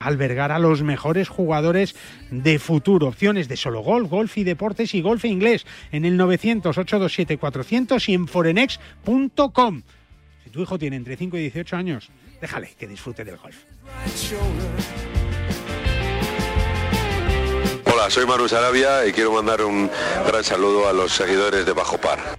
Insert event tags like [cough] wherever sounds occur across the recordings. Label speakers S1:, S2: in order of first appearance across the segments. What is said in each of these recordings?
S1: albergar a los mejores jugadores de futuro. Opciones de solo golf, golf y deportes y golf inglés en el 900-827-400 y en forenex.com. Si tu hijo tiene entre 5 y 18 años, déjale que disfrute del golf.
S2: Hola, soy Manu Sarabia y quiero mandar un gran saludo a los seguidores de Bajo Par.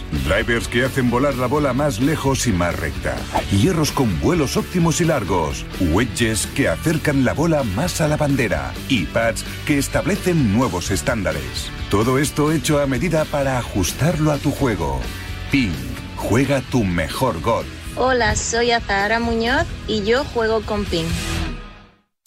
S3: Drivers que hacen volar la bola más lejos y más recta. Hierros con vuelos óptimos y largos. Wedges que acercan la bola más a la bandera. Y pads que establecen nuevos estándares. Todo esto hecho a medida para ajustarlo a tu juego. PIN. Juega tu mejor golf.
S4: Hola, soy Azahara Muñoz y yo juego con PIN.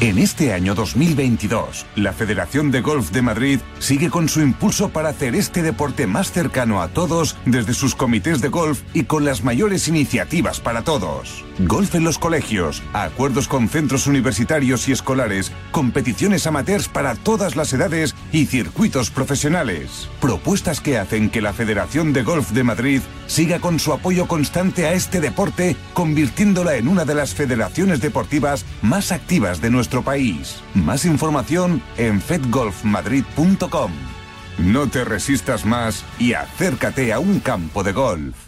S3: En este año 2022, la Federación de Golf de Madrid sigue con su impulso para hacer este deporte más cercano a todos desde sus comités de golf y con las mayores iniciativas para todos. Golf en los colegios, acuerdos con centros universitarios y escolares, competiciones amateurs para todas las edades y circuitos profesionales. Propuestas que hacen que la Federación de Golf de Madrid siga con su apoyo constante a este deporte, convirtiéndola en una de las federaciones deportivas más activas de nuestro país. Más información en fedgolfmadrid.com. No te resistas más y acércate a un campo de golf.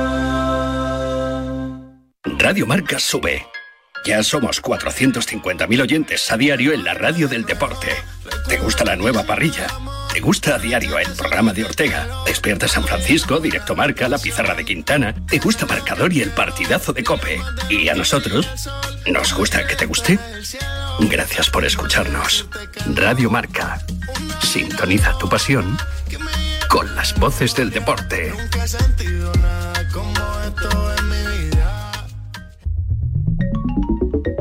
S5: Radio Marca sube. Ya somos 450.000 oyentes a diario en la radio del deporte. ¿Te gusta la nueva parrilla? ¿Te gusta a diario el programa de Ortega? Despierta San Francisco, Directo Marca, La Pizarra de Quintana. ¿Te gusta Marcador y el partidazo de Cope? ¿Y a nosotros? ¿Nos gusta que te guste? Gracias por escucharnos. Radio Marca. Sintoniza tu pasión con las voces del deporte.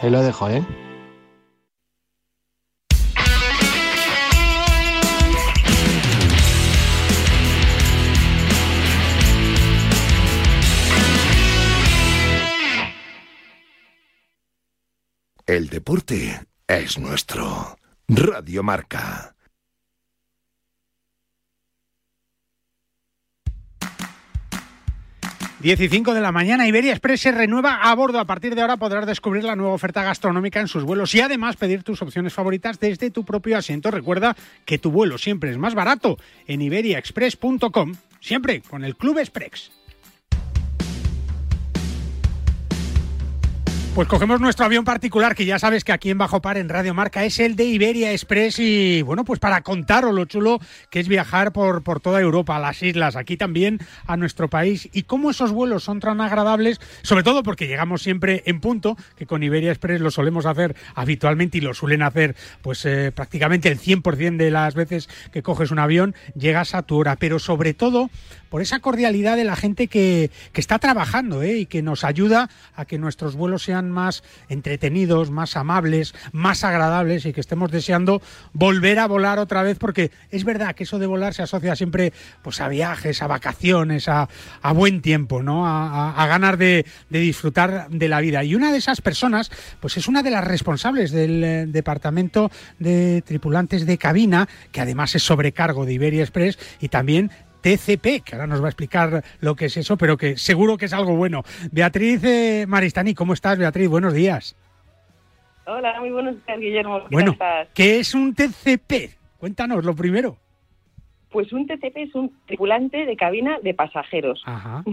S6: ahí lo dejo, ¿eh?
S7: El deporte es nuestro. Radio Marca.
S1: Diez y cinco de la mañana, Iberia Express se renueva a bordo. A partir de ahora podrás descubrir la nueva oferta gastronómica en sus vuelos y además pedir tus opciones favoritas desde tu propio asiento. Recuerda que tu vuelo siempre es más barato en iberiaexpress.com, siempre con el Club Express. Pues cogemos nuestro avión particular, que ya sabes que aquí en Bajo Par, en Radio Marca, es el de Iberia Express. Y bueno, pues para contaros lo chulo que es viajar por, por toda Europa, a las islas, aquí también a nuestro país. Y cómo esos vuelos son tan agradables, sobre todo porque llegamos siempre en punto, que con Iberia Express lo solemos hacer habitualmente y lo suelen hacer pues eh, prácticamente el 100% de las veces que coges un avión, llegas a tu hora. Pero sobre todo por esa cordialidad de la gente que, que está trabajando ¿eh? y que nos ayuda a que nuestros vuelos sean más entretenidos, más amables, más agradables y que estemos deseando volver a volar otra vez porque es verdad que eso de volar se asocia siempre pues a viajes, a vacaciones, a, a buen tiempo, ¿no? A, a, a ganar de, de, disfrutar de la vida. Y una de esas personas pues es una de las responsables del eh, departamento de tripulantes de cabina que además es sobrecargo de Iberia Express y también TCP, que ahora nos va a explicar lo que es eso, pero que seguro que es algo bueno. Beatriz eh, Maristani, ¿cómo estás, Beatriz? Buenos días.
S8: Hola, muy buenos días, Guillermo.
S1: ¿Qué bueno, estás? ¿qué es un TCP? Cuéntanos lo primero.
S8: Pues un TCP es un tripulante de cabina de pasajeros.
S1: Ajá. [laughs]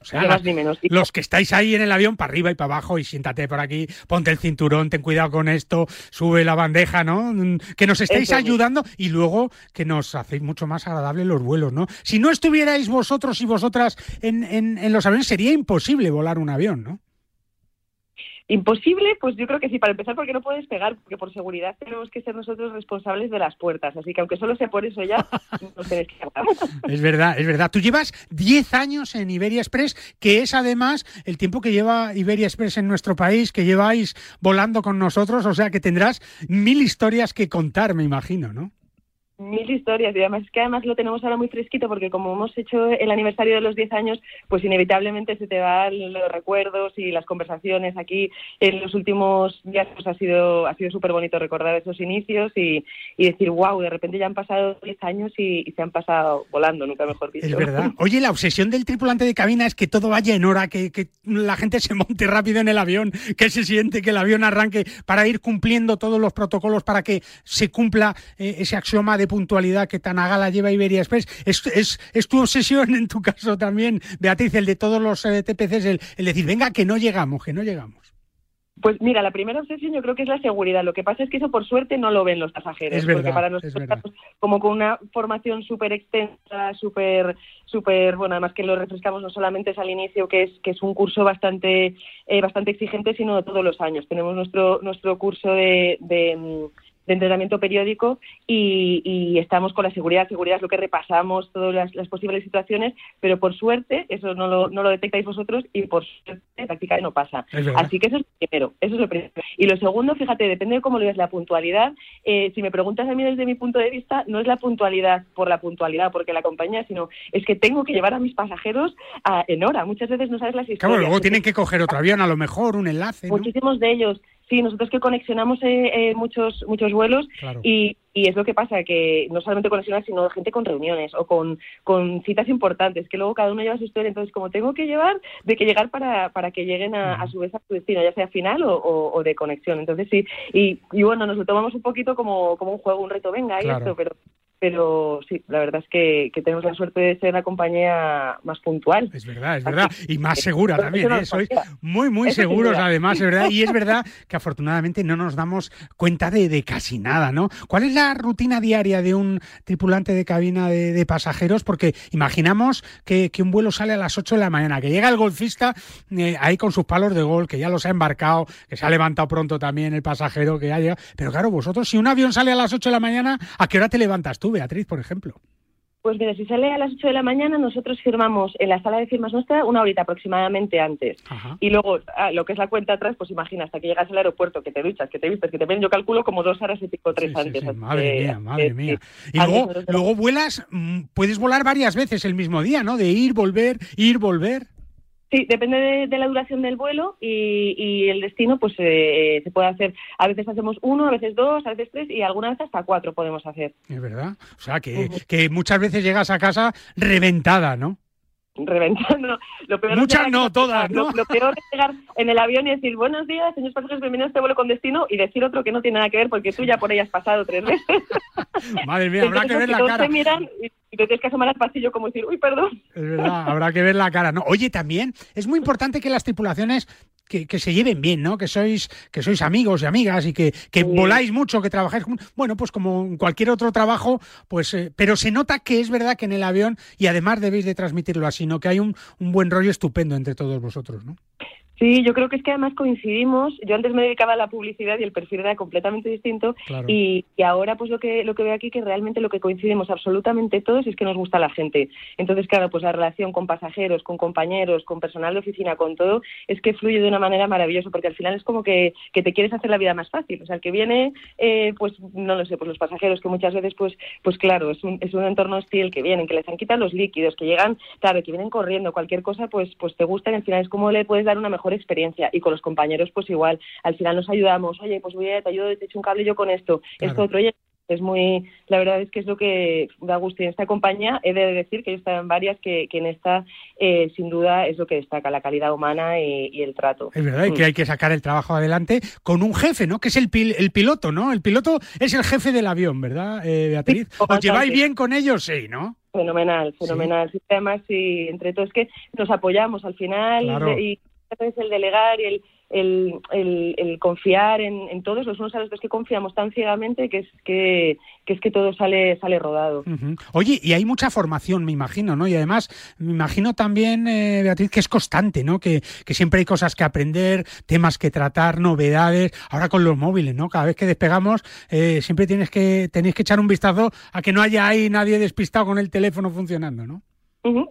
S1: O sea, las, ni menos. los que estáis ahí en el avión, para arriba y para abajo, y siéntate por aquí, ponte el cinturón, ten cuidado con esto, sube la bandeja, ¿no? Que nos estáis Eso ayudando y luego que nos hacéis mucho más agradables los vuelos, ¿no? Si no estuvierais vosotros y vosotras en, en, en los aviones, sería imposible volar un avión, ¿no?
S8: Imposible, pues yo creo que sí, para empezar porque no puedes pegar, porque por seguridad tenemos que ser nosotros responsables de las puertas, así que aunque solo sea por eso ya, [laughs] nos tenéis que hablar.
S1: Es verdad, es verdad. Tú llevas 10 años en Iberia Express, que es además el tiempo que lleva Iberia Express en nuestro país, que lleváis volando con nosotros, o sea que tendrás mil historias que contar, me imagino, ¿no?
S8: Mil historias y además es que además lo tenemos ahora muy fresquito porque como hemos hecho el aniversario de los 10 años, pues inevitablemente se te van los recuerdos y las conversaciones aquí en los últimos días pues ha sido ha sido súper bonito recordar esos inicios y, y, decir wow, de repente ya han pasado 10 años y, y, se han pasado volando, nunca mejor dicho.
S1: Es verdad. [laughs] Oye, la obsesión del tripulante de cabina es que todo vaya en hora, que, que la gente se monte rápido en el avión, que se siente que el avión arranque para ir cumpliendo todos los protocolos para que se cumpla eh, ese axioma de puntualidad que tan a gala lleva Iberia Express. Es, es, es, tu obsesión en tu caso también, Beatriz, el de todos los eh, TPCs, el, el decir, venga, que no llegamos, que no llegamos.
S8: Pues mira, la primera obsesión yo creo que es la seguridad. Lo que pasa es que eso por suerte no lo ven los pasajeros.
S1: Es verdad,
S8: porque para nosotros, como con una formación súper extensa, súper, súper, bueno, además que lo refrescamos no solamente es al inicio, que es, que es un curso bastante, eh, bastante exigente, sino todos los años. Tenemos nuestro, nuestro curso de, de de entrenamiento periódico y, y, estamos con la seguridad. Seguridad es lo que repasamos, todas las, las posibles situaciones, pero por suerte eso no lo, no lo detectáis vosotros y por suerte prácticamente no pasa. Así que eso es lo primero, eso es lo primero. Y lo segundo, fíjate, depende de cómo lo veas la puntualidad. Eh, si me preguntas a mí desde mi punto de vista, no es la puntualidad por la puntualidad, porque la compañía, sino es que tengo que llevar a mis pasajeros a, en hora. Muchas veces no sabes las historias.
S1: Claro, luego tienen que coger otro avión, a lo mejor, un enlace. ¿no?
S8: Muchísimos de ellos Sí, nosotros que conexionamos eh, eh, muchos muchos vuelos
S1: claro.
S8: y, y, es lo que pasa, que no solamente conexionar, sino gente con reuniones o con, con citas importantes, que luego cada uno lleva su historia. Entonces, como tengo que llevar, de que llegar para, para que lleguen a, a su vez a su destino, ya sea final o, o, o, de conexión. Entonces, sí, y, y bueno, nos lo tomamos un poquito como, como un juego, un reto, venga,
S1: claro.
S8: y esto, pero pero sí, la verdad es que, que, tenemos la suerte de ser la compañía más puntual.
S1: Es verdad, es verdad. Y más segura también, ¿eh? Sois muy, muy seguros además, es verdad. Y es verdad que afortunadamente no nos damos cuenta de, de, casi nada, ¿no? ¿Cuál es la rutina diaria de un tripulante de cabina de, de pasajeros? Porque imaginamos que, que, un vuelo sale a las 8 de la mañana, que llega el golfista eh, ahí con sus palos de gol, que ya los ha embarcado, que se ha levantado pronto también el pasajero, que ya llega. Pero claro, vosotros, si un avión sale a las 8 de la mañana, ¿a qué hora te levantas tú? Beatriz, por ejemplo?
S8: Pues mira, si sale a las 8 de la mañana, nosotros firmamos en la sala de firmas nuestra una horita aproximadamente antes. Ajá. Y luego, ah, lo que es la cuenta atrás, pues imagina, hasta que llegas al aeropuerto, que te duchas, que te vistes, que te ven, yo calculo como dos horas y pico, tres
S1: sí,
S8: antes.
S1: Sí, sí. Madre mía, madre mía. Y luego, luego vuelas, mm, puedes volar varias veces el mismo día, ¿no? De ir, volver, ir, volver.
S8: Sí, depende de, de, la duración del vuelo y, y el destino, pues eh, se puede hacer. A veces hacemos uno, a veces dos, a veces tres y alguna vez hasta cuatro podemos hacer.
S1: Es verdad. O sea, que, uh -huh. que muchas veces llegas a casa reventada, ¿no?
S8: Reventando. Lo peor
S1: Muchas no, todas, ¿no?
S8: Lo, lo, peor es llegar en el avión y decir, buenos días, señores pasajeros, bienvenidos a este vuelo con destino y decir otro que no tiene nada que ver porque tú ya por ahí has pasado tres veces. [laughs]
S1: Madre mía, habrá que ver la cara.
S8: Te miran y, y te tienes que asomar al pasillo como decir, uy, perdón.
S1: Es verdad, habrá que ver la cara. No, oye, también es muy importante que las tripulaciones que, que, se lleven bien, ¿no? Que sois, que sois amigos y amigas y que, que sí. voláis mucho, que trabajáis. Bueno, pues como en cualquier otro trabajo, pues, eh, pero se nota que es verdad que en el avión, y además debéis de transmitirlo así, ¿no? Que hay un, un buen rollo estupendo entre todos vosotros, ¿no?
S8: Sí, yo creo que es que además coincidimos. Yo antes me dedicaba a la publicidad y el perfil era completamente distinto. Claro. Y, y, ahora, pues lo que lo que veo aquí que realmente lo que coincidimos absolutamente todos es que nos gusta la gente. Entonces, claro, pues la relación con pasajeros, con compañeros, con personal de oficina, con todo, es que fluye de una manera maravillosa, porque al final es como que, que te quieres hacer la vida más fácil. O sea, el que viene, eh, pues no lo sé, pues los pasajeros que muchas veces, pues, pues claro, es un, es un entorno hostil que vienen, que les han quitado los líquidos, que llegan, claro, que vienen corriendo, cualquier cosa, pues, pues te gusta y al final es como le puedes dar una mejor experiencia. Y con los compañeros pues igual al final nos ayudamos oye pues voy a te ayudo te echo un cable yo con esto claro. esto otro oye es muy la verdad es que es lo que da gusto y en esta compañía he de decir que yo he estado en varias que, que en esta eh, sin duda es lo que destaca la calidad humana y, y el trato.
S1: Es verdad mm. que hay que sacar el trabajo adelante con un jefe no que es el, pil, el piloto no el piloto es el jefe del avión verdad eh, Beatriz. sí, os lleváis bien con ellos sí no
S8: fenomenal fenomenal. Sí. además y entre todos que nos apoyamos al final
S1: claro.
S8: y es el delegar y el, el, el, el confiar en, en, todos los unos a los otros que confiamos tan ciegamente que es que, es que todo sale sale rodado.
S1: Oye, y hay mucha formación, me imagino, ¿no? Y además, me imagino también, eh, Beatriz, que es constante, ¿no? Que, que siempre hay cosas que aprender, temas que tratar, novedades. Ahora con los móviles, ¿no? Cada vez que despegamos, eh, siempre tienes que, tenéis que echar un vistazo a que no haya ahí nadie despistado con el teléfono funcionando, ¿no?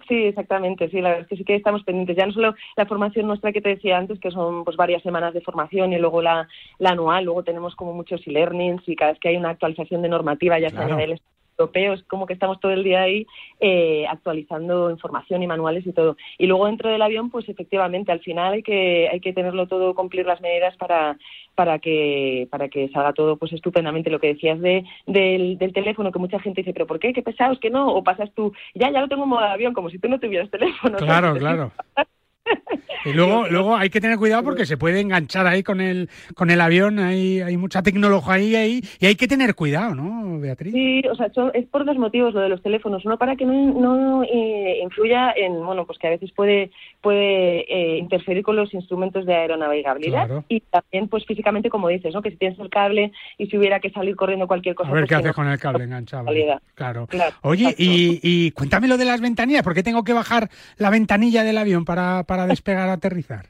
S8: Sí, exactamente, sí, la verdad es que sí que estamos pendientes. Ya no solo la formación nuestra que te decía antes, que son pues varias semanas de formación y luego la, la anual, luego tenemos como muchos e-learnings y cada vez que hay una actualización de normativa, ya claro. a nivel europeo, es como que estamos todo el día ahí eh, actualizando información y manuales y todo. Y luego dentro del avión, pues efectivamente, al final hay que, hay que tenerlo todo, cumplir las medidas para, para que para que salga todo pues estupendamente. Lo que decías de del, del teléfono que mucha gente dice pero por qué qué pesados que no o pasas tú ya ya lo tengo en modo avión como si tú no tuvieras teléfono.
S1: Claro ¿sabes? [laughs] claro y luego, luego hay que tener cuidado porque se puede enganchar ahí con el con el avión, hay, hay mucha tecnología ahí, ahí y hay que tener cuidado, ¿no, Beatriz?
S8: Sí, o sea, es por dos motivos lo de los teléfonos. Uno, para que no, no eh, influya en, bueno, pues que a veces puede puede eh, interferir con los instrumentos de aeronavegabilidad claro. y también, pues físicamente, como dices, ¿no? Que si tienes el cable y si hubiera que salir corriendo cualquier cosa.
S1: A ver
S8: pues
S1: qué haces
S8: no,
S1: con el cable enganchado. Claro.
S8: claro.
S1: Oye, y, y cuéntame lo de las ventanillas, ¿por qué tengo que bajar la ventanilla del avión para, para despegar, aterrizar?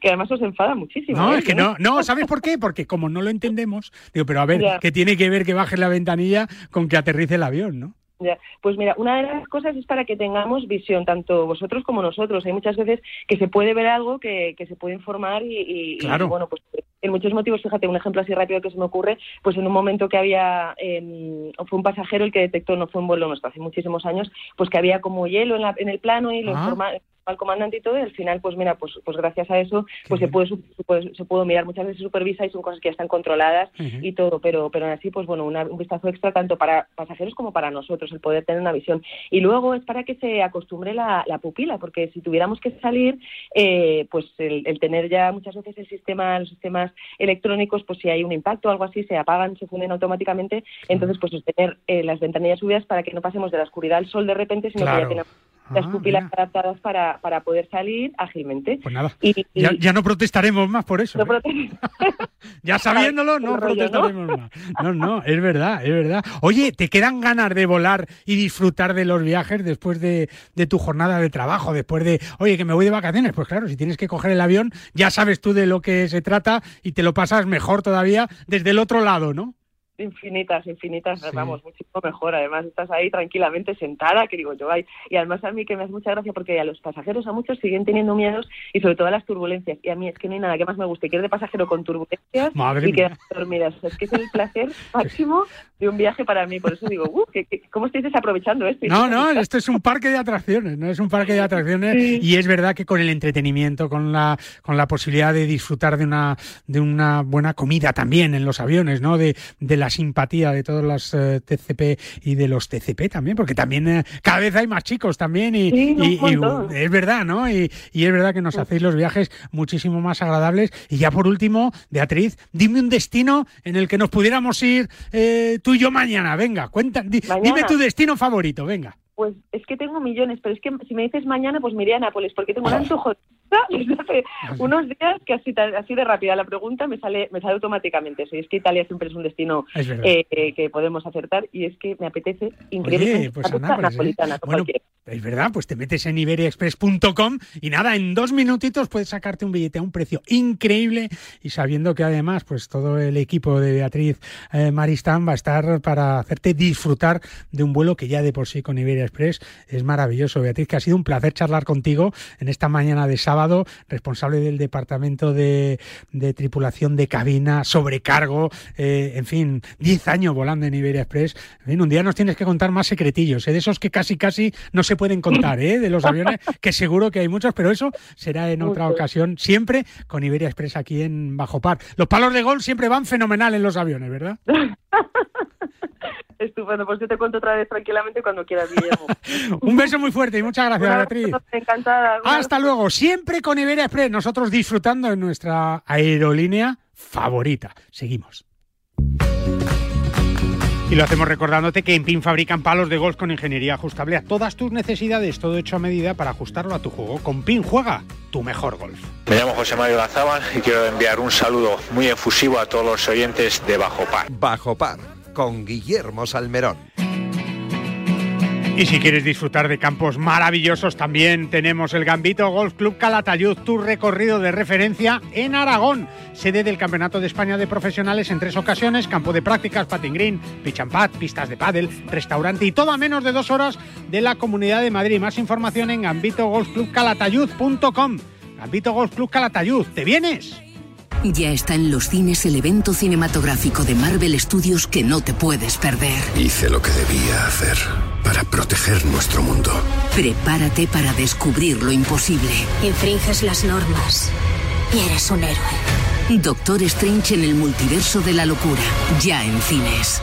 S8: que además os enfada muchísimo.
S1: No,
S8: ¿eh?
S1: es que no, no, ¿sabes por qué? Porque como no lo entendemos, digo, pero a ver, ¿qué tiene que ver que baje la ventanilla con que aterrice el avión, no?
S8: Ya. Pues mira, una de las cosas es para que tengamos visión, tanto vosotros como nosotros. Hay muchas veces que se puede ver algo, que, que se puede informar y, y,
S1: claro.
S8: y, bueno, pues en muchos motivos, fíjate, un ejemplo así rápido que se me ocurre, pues en un momento que había, eh, fue un pasajero el que detectó, no fue un vuelo nuestro, hace muchísimos años, pues que había como hielo en, la, en el plano y lo ah. informa, al comandante y todo, y al final, pues mira, pues, pues gracias a eso, pues se puede, se puede, se puede mirar, muchas veces supervisa y son cosas que ya están controladas uh -huh. y todo, pero, pero así, pues bueno, una, un vistazo extra tanto para pasajeros como para nosotros, el poder tener una visión. Y luego es para que se acostumbre la, la pupila, porque si tuviéramos que salir, eh, pues el, el, tener ya muchas veces el sistema, los sistemas electrónicos, pues si hay un impacto o algo así, se apagan, se funden automáticamente. Entonces, pues es tener eh, las ventanillas subidas para que no pasemos de la oscuridad al sol de repente, sino que ya tenemos las
S1: Ah,
S8: pupilas
S1: mira.
S8: adaptadas para, para poder salir ágilmente.
S1: Pues nada,
S8: Y-
S1: ya, ya no protestaremos más por eso.
S8: no
S1: ¿eh? [laughs] Ya sabiéndolo, [laughs] no
S8: rollo,
S1: protestaremos más. No, no, es verdad, es verdad. Oye, ¿te quedan ganas de volar y disfrutar de los viajes después de, de tu jornada de trabajo? Después de, oye, que me voy de vacaciones. Pues claro, si tienes que coger el avión, ya sabes tú de lo que se trata y te lo pasas mejor todavía desde el otro lado, ¿no?
S8: Infinitas, infinitas, vamos, muchísimo mejor. Además, estás ahí tranquilamente sentada, que digo yo, ay. Y además a mí que me hace mucha gracia porque a los pasajeros, a muchos, siguen teniendo miedos y sobre todo a las turbulencias. Y a mí es que no hay nada que más me guste que ir de pasajero con turbulencias
S1: Madre
S8: y quedar dormidas. Es que es el placer [laughs] máximo de un viaje para mí. Por eso digo, uh, que, que- ¿cómo estáis desaprovechando esto?
S1: No, no, esto es un parque de atracciones, no es un parque de atracciones y es verdad que con el entretenimiento, con la con la posibilidad de disfrutar de una de una buena comida también en los aviones, ¿no? De, de la simpatía de todos los eh, TCP y de los TCP también, porque también eh, cada vez hay más chicos también y,
S8: Sí, un
S1: y- y,
S8: montón.
S1: es verdad, ¿no? Y, y es verdad que nos hacéis los viajes muchísimo más agradables. Y ya por último, Beatriz, dime un destino en el que nos pudiéramos ir eh, tú y yo mañana. Venga, cuenta, di- dime tu destino favorito, venga.
S8: Pues es que tengo millones, pero es que si me dices mañana, pues me iré a Nápoles, porque tengo un antojo desde [laughs] hace unos días que así, de rápida la pregunta me sale me sale automáticamente. Sí, es que Italia siempre es un destino
S1: Es
S8: eh, eh, que podemos acertar y es que me apetece increíblemente
S1: Oye, pues Nápoles, ¿eh?
S8: napolitana.
S1: Bueno, es verdad, pues te metes en iberiaexpress.com y nada, en dos minutitos puedes sacarte un billete a un precio increíble y sabiendo que además pues todo el equipo de Beatriz eh, Maristán va a estar para hacerte disfrutar de un vuelo que ya de por sí con Iberia Express es maravilloso. Beatriz, que ha sido un placer charlar contigo en esta mañana de sábado, responsable del departamento de, de tripulación de cabina, sobrecargo, eh, en fin, 10 años volando en Iberia Express. En fin, un día nos tienes que contar más secretillos, ¿eh? de esos que casi casi no se pueden contar, ¿eh? de los aviones, [laughs] que seguro que hay muchos, pero eso será en otra ocasión, siempre con Iberia Express aquí en Bajo Par. Los palos de gol siempre van fenomenal en los aviones, ¿verdad? [laughs]
S8: Estupendo, pues yo te cuento otra vez tranquilamente cuando quieras, Guillermo. [laughs]
S1: Un beso muy fuerte y muchas gracias, Beatriz.
S8: Encantada.
S1: Hasta luego, siempre con Iberia Express, nosotros disfrutando de nuestra aerolínea favorita. Seguimos. Y lo hacemos recordándote que en PIN fabrican palos de golf con ingeniería ajustable a todas tus necesidades, todo hecho a medida para ajustarlo a tu juego. Con PIN juega tu mejor golf.
S6: Me llamo José Mario Lazábal y quiero enviar un saludo muy efusivo a todos los oyentes de Bajo Par.
S7: Bajo Par, con Guillermo Salmerón.
S1: Y si quieres disfrutar de campos maravillosos, también tenemos el Gambito Golf Club Calatayud, tu recorrido de referencia en Aragón, sede del Campeonato de España de Profesionales en tres ocasiones, campo de prácticas, patin green, pitch and pad, pistas de pádel, restaurante y todo a menos de dos horas de la Comunidad de Madrid. Más información en gambitogolfclubcalatayud.com. Gambito Golf Club Calatayud, ¿te vienes?
S9: Ya está en los cines el evento cinematográfico de Marvel Studios que no te puedes perder.
S10: Hice lo que debía hacer para proteger nuestro mundo.
S9: Prepárate para descubrir lo imposible.
S11: Infringes las normas y eres un héroe.
S9: Doctor Strange en el multiverso de la locura. Ya en cines.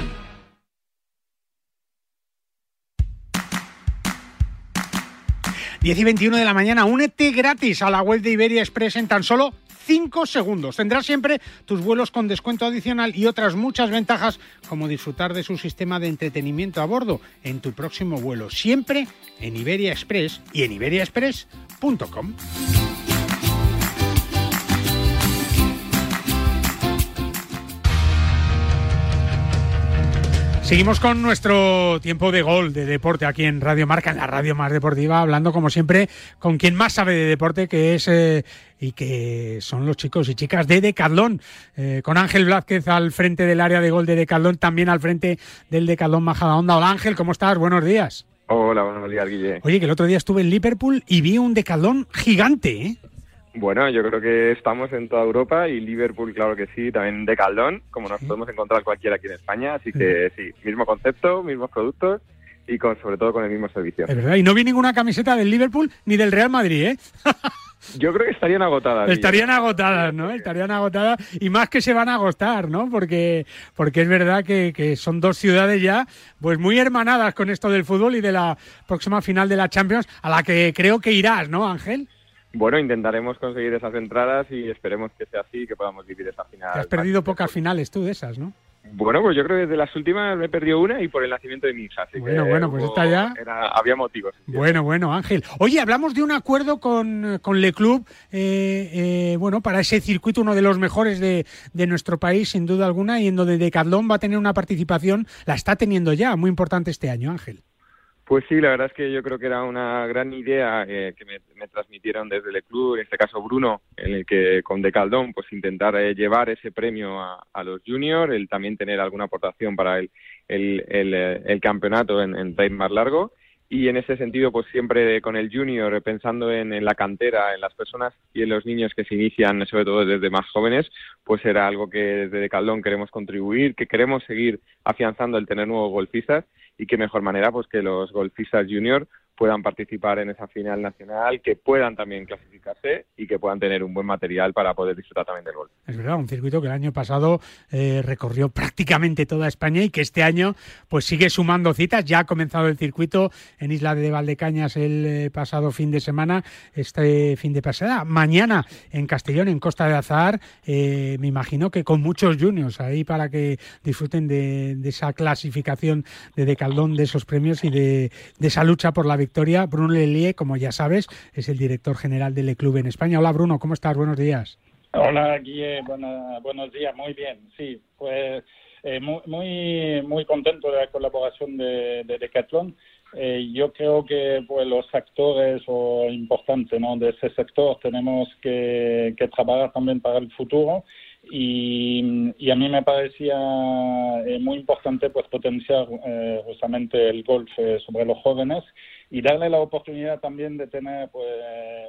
S1: 10 y 21 de la mañana, únete gratis a la web de Iberia Express en tan solo 5 segundos. Tendrás siempre tus vuelos con descuento adicional y otras muchas ventajas como disfrutar de su sistema de entretenimiento a bordo en tu próximo vuelo, siempre en Iberia Express y en iberiaexpress.com. Seguimos con nuestro tiempo de gol de deporte aquí en Radio Marca, en la radio más deportiva, hablando como siempre con quien más sabe de deporte, que es eh, y que son los chicos y chicas de Decathlon, eh, con Ángel Blázquez al frente del área de gol de Decathlon, también al frente del Decathlon Majadahonda. Hola Ángel, ¿cómo estás? Buenos días.
S12: Hola, buenos días, Guille.
S1: Oye, que el otro día estuve en Liverpool y vi un Decathlon gigante, ¿eh?
S12: Bueno, yo creo que estamos en toda Europa y Liverpool, claro que sí, también de Caldón, como nos podemos encontrar cualquiera aquí en España. Así que sí, mismo concepto, mismos productos y con sobre todo con el mismo servicio.
S1: Es verdad, y no vi ninguna camiseta del Liverpool ni del Real Madrid, ¿eh?
S12: Yo creo que estarían agotadas.
S1: Estarían agotadas, ¿no? Estarían agotadas y más que se van a agotar, ¿no? Porque, porque es verdad que, que, son dos ciudades ya pues muy hermanadas con esto del fútbol y de la próxima final de la Champions a la que creo que irás, ¿no, Ángel?
S12: Bueno, intentaremos conseguir esas entradas y esperemos que sea así y que podamos vivir esa final.
S1: Te has perdido pocas finales tú de esas, ¿no?
S12: Bueno, pues yo creo que de las últimas me he perdido una y por el nacimiento de mi hija. Así
S1: bueno,
S12: que
S1: bueno, pues está ya.
S12: había motivos.
S1: Bueno, bueno, Ángel. Oye, hablamos de un acuerdo con, con Le Club, eh, eh, bueno, para ese circuito, uno de los mejores de, de, nuestro país, sin duda alguna, y en donde Decathlon va a tener una participación, la está teniendo ya, muy importante este año, Ángel.
S12: Pues sí, la verdad es que yo creo que era una gran idea eh, que me, me, transmitieron desde el club, en este caso Bruno, en el que con Decaldón pues intentar eh, llevar ese premio a, los juniors, el también tener alguna aportación para el, el, el, el campeonato en, time más largo. Y en ese sentido pues siempre con el junior pensando en, en, la cantera, en las personas y en los niños que se inician sobre todo desde más jóvenes, pues era algo que desde Decaldón queremos contribuir, que queremos seguir afianzando el tener nuevos golfistas y qué mejor manera pues que los golfistas junior puedan participar en esa final nacional, que puedan también clasificarse y que puedan tener un buen material para poder disfrutar también del golf.
S1: Es verdad, un circuito que el año pasado eh, recorrió prácticamente toda España y que este año pues sigue sumando citas. Ya ha comenzado el circuito en Isla de Valdecañas el eh, pasado fin de semana, este fin de pasada. Mañana en Castellón, en Costa de Azahar, eh, me imagino que con muchos juniors ahí para que disfruten de, de esa clasificación de Decaldón, de esos premios y de, de esa lucha por la victoria victoria. Bruno Lelie, como ya sabes, es el director general del club en España. Hola Bruno, ¿cómo estás? Buenos días.
S13: Hola Guille, buena, buenos días, muy bien. Sí, pues eh, muy, muy, muy contento de la colaboración de, de Decathlon. Eh, yo creo que pues los actores o importantes ¿no? de ese sector tenemos que trabajar también para el futuro Y, y a mí me parecía eh, muy importante pues potenciar eh, justamente el golf eh, sobre los jóvenes y darle la oportunidad también de tener pues,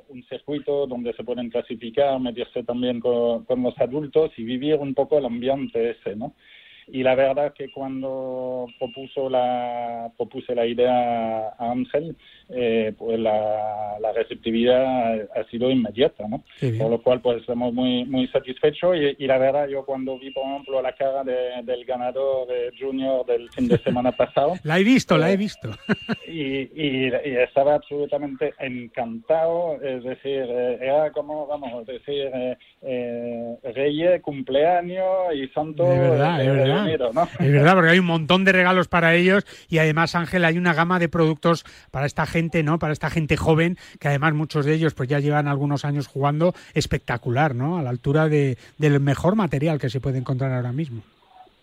S13: un circuito donde se pueden clasificar, medirse también con, con los adultos y vivir un poco el ambiente ese, ¿no? Y la verdad que cuando propuso la propuse la idea a Ángel eh, pues la, la, receptividad ha sido inmediata ¿no? por lo cual pues estamos muy muy satisfechos y, y, la verdad yo cuando vi por ejemplo la cara de, del ganador de junior del fin de semana [laughs] pasado
S1: la he visto eh, la he visto
S13: y, y, y, estaba absolutamente encantado es decir eh, era como vamos a decir eh, Reyes cumpleaños y santo
S1: de verdad, de verdad. ¿No? Es verdad, porque hay un montón de regalos para ellos y además, Ángel, hay una gama de productos para esta gente, ¿no? Para esta gente joven, que además muchos de ellos pues ya llevan algunos años jugando espectacular, ¿no? A la altura de, del mejor material que se puede encontrar ahora mismo.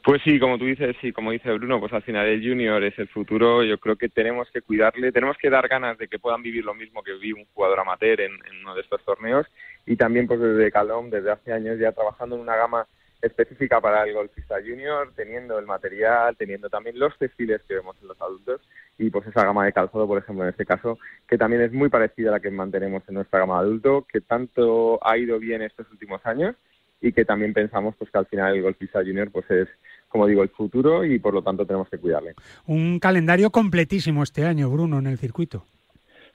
S12: Pues sí, como tú dices, sí, como dice Bruno, pues al final el junior es el futuro. Yo creo que tenemos que cuidarle, tenemos que dar ganas de que puedan vivir lo mismo que vive un jugador amateur en, en uno de estos torneos. Y también, pues desde Calom, desde hace años ya trabajando en una gama específica para el golfista junior, teniendo el material, teniendo también los textiles que vemos en los adultos y pues esa gama de calzado, por ejemplo, en este caso, que también es muy parecida a la que mantenemos en nuestra gama de adulto, que tanto ha ido bien estos últimos años y que también pensamos pues que al final el golfista junior pues es como digo, el futuro y por lo tanto tenemos que cuidarle.
S1: Un calendario completísimo este año, Bruno, en el circuito.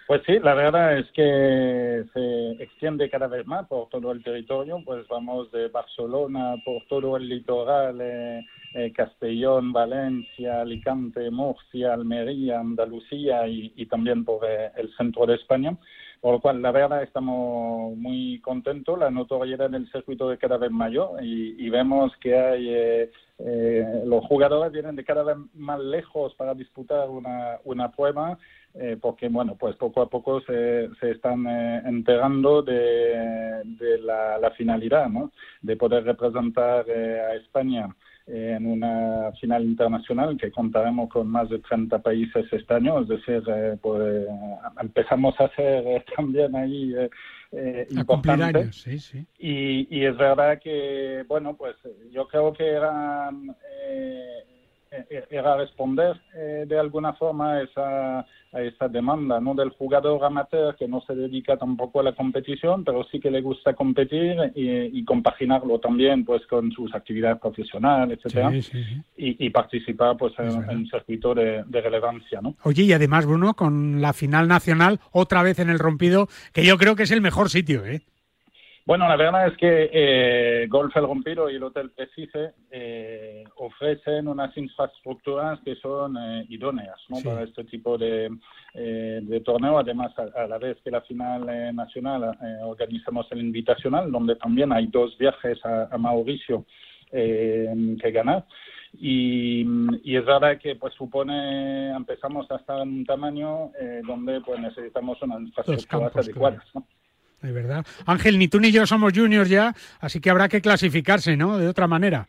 S13: Pues sí, la verdad es que se extiende cada vez más por todo el territorio, pues vamos de Barcelona por todo el litoral, eh, eh, Castellón, Valencia, Alicante, Murcia, Almería, Andalucía y, también por eh, el centro de España. Por lo cual, la verdad, estamos muy contentos. La notoriedad del circuito es cada vez mayor y, vemos que hay eh, eh, los jugadores vienen de cada vez más lejos para disputar una, una prueba eh, porque bueno pues poco a poco se, se están eh, enterando de, de la, la, finalidad ¿no? de poder representar eh, a España en una final internacional que contaremos con más de 30 países este año, es decir, eh, pues, empezamos a ser [laughs] también ahí eh, importante.
S1: Años, sí, sí.
S13: Y, y, es verdad que, bueno, pues yo creo que era, eh, era responder eh, de alguna forma a esa, a esa demanda ¿no? del jugador amateur que no se dedica tampoco a la competición, pero sí que le gusta competir y, y compaginarlo también pues con sus actividades profesionales, etcétera,
S1: Sí, sí, sí.
S13: Y, y, participar pues en, en, un circuito de, de, relevancia. ¿no?
S1: Oye, y además, Bruno, con la final nacional, otra vez en el rompido, que yo creo que es el mejor sitio, ¿eh?
S13: Bueno, la verdad es que eh, Golf El Rompido y el Hotel Precise eh, ofrecen unas infraestructuras que son eh, idóneas ¿no? sí. para este tipo de, eh, de torneo. Además, a, a, la vez que la final eh, nacional organizamos el invitacional, donde también hay dos viajes a, a Mauricio que ganar. Y, y, es verdad que pues supone empezamos a estar en un tamaño donde pues necesitamos unas infraestructuras adecuadas. ¿no?
S1: De verdad. Ángel, ni tú ni yo somos juniors ya, así que habrá que clasificarse, ¿no? De otra manera.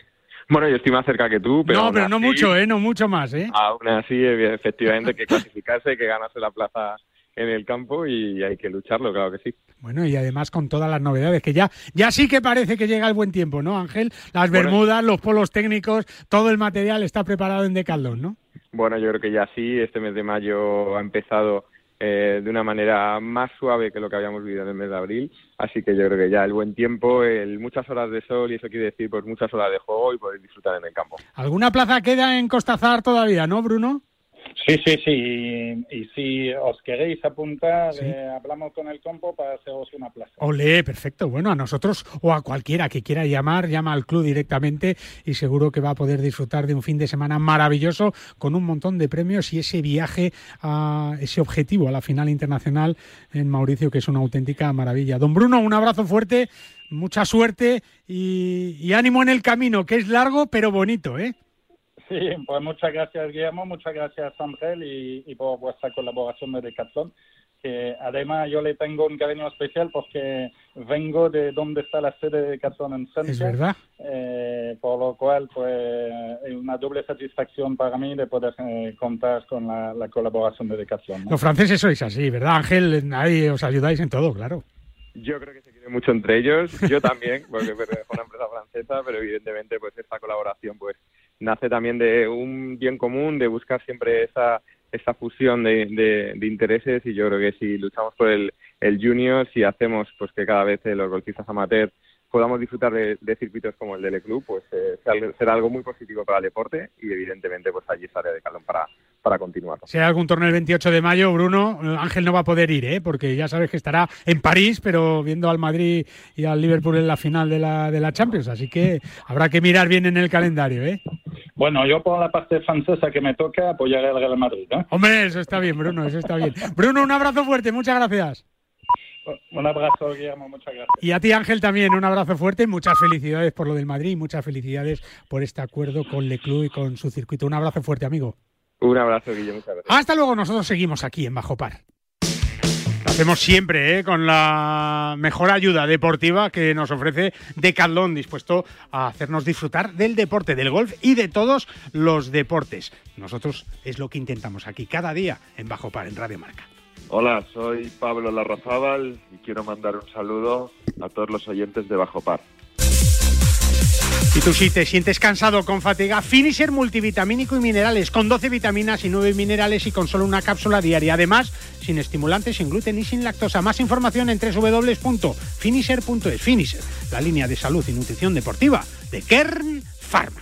S12: Bueno, yo estoy más cerca que tú, pero.
S1: No, pero no así, mucho, ¿eh? No mucho más, ¿eh?
S12: Aún así, efectivamente, hay que clasificarse, hay que ganarse la plaza en el campo y hay que lucharlo, claro que sí.
S1: Bueno, y además con todas las novedades, que ya, ya sí que parece que llega el buen tiempo, ¿no, Ángel? Las bermudas, los polos técnicos, todo el material está preparado en Decathlon, ¿no?
S12: Bueno, yo creo que ya sí, este mes de mayo ha empezado eh, de una manera más suave que lo que habíamos vivido en el mes de abril. Así que yo creo que ya el buen tiempo, el muchas horas de sol y eso quiere decir pues muchas horas de juego y poder disfrutar en el campo.
S1: ¿Alguna plaza queda en Costazar todavía, no, Bruno?
S13: Sí, sí, sí. Y, y si os queréis apuntar, sí. eh, hablamos con el compo para haceros una plaza.
S1: Ole, perfecto. Bueno, a nosotros o a cualquiera que quiera llamar, llama al club directamente y seguro que va a poder disfrutar de un fin de semana maravilloso con un montón de premios y ese viaje a ese objetivo a la final internacional en Mauricio, que es una auténtica maravilla. Don Bruno, un abrazo fuerte, mucha suerte y, y ánimo en el camino, que es largo pero bonito, ¿eh?
S13: Sí, pues muchas gracias Guillermo, muchas gracias Ángel y, y, por vuestra colaboración de Decathlon. Que además yo le tengo un cariño especial porque vengo de donde está la sede de Decathlon en Francia.
S1: Es verdad.
S13: Eh, por lo cual, pues es una doble satisfacción para mí de poder eh, contar con la, la, colaboración de Decathlon. ¿no?
S1: Los franceses sois así, ¿verdad Ángel? Ahí os ayudáis en todo, claro.
S12: Yo creo que se quieren mucho entre ellos, yo también, porque a una empresa francesa, pero evidentemente pues esta colaboración pues nace también de un bien común, de buscar siempre esa esa fusión de, de, de intereses y yo creo que si luchamos por el, el junior, si hacemos pues que cada vez los golfistas amateurs podamos disfrutar de, de, circuitos como el del club, pues eh, será algo muy positivo para el deporte y evidentemente pues allí estaré de calón para, para continuar.
S1: Si hay algún torneo el 28 de mayo, Bruno, Ángel no va a poder ir, ¿eh? porque ya sabes que estará en París, pero viendo al Madrid y al Liverpool en la final de la, de la Champions, así que habrá que mirar bien en el calendario. ¿eh?
S13: Bueno, yo por la parte francesa que me toca apoyar al Real Madrid. ¿eh?
S1: Hombre, eso está bien, Bruno, eso está bien. Bruno, un abrazo fuerte, muchas gracias.
S13: Un abrazo, Guillermo, muchas gracias.
S1: Y a ti, Ángel, también un abrazo fuerte. Muchas felicidades por lo del Madrid y muchas felicidades por este acuerdo con Le Club y con su circuito. Un abrazo fuerte, amigo.
S12: Un abrazo, Guillermo, muchas gracias.
S1: Hasta luego, nosotros seguimos aquí en Bajo Par. Lo hacemos siempre ¿eh? con la mejor ayuda deportiva que nos ofrece Decathlon, dispuesto a hacernos disfrutar del deporte, del golf y de todos los deportes. Nosotros es lo que intentamos aquí cada día en Bajo Par, en Radio Marca.
S14: Hola, soy Pablo Larrazábal y quiero mandar un saludo a todos los oyentes de Bajo Par.
S1: Si tú sí te sientes cansado con fatiga, Finisher multivitamínico y minerales, con 12 vitaminas y 9 minerales y con solo una cápsula diaria. Además, sin estimulantes, sin gluten y sin lactosa. Más información en www.finisher.es. Finisher, la línea de salud y nutrición deportiva de Kern Pharma.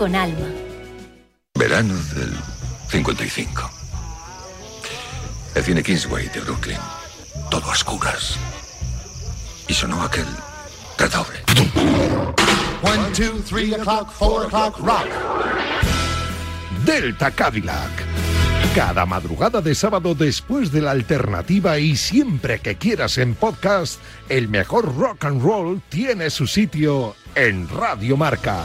S15: con alma.
S10: Verano del 55. El cine Kingsway de Brooklyn. Todo a oscuras. Y sonó aquel redoble.
S16: One, two, three o'clock, four o'clock, rock.
S7: Delta Cadillac. Cada madrugada de sábado después de la alternativa y siempre que quieras en podcast, el mejor rock and roll tiene su sitio en Radio Marca.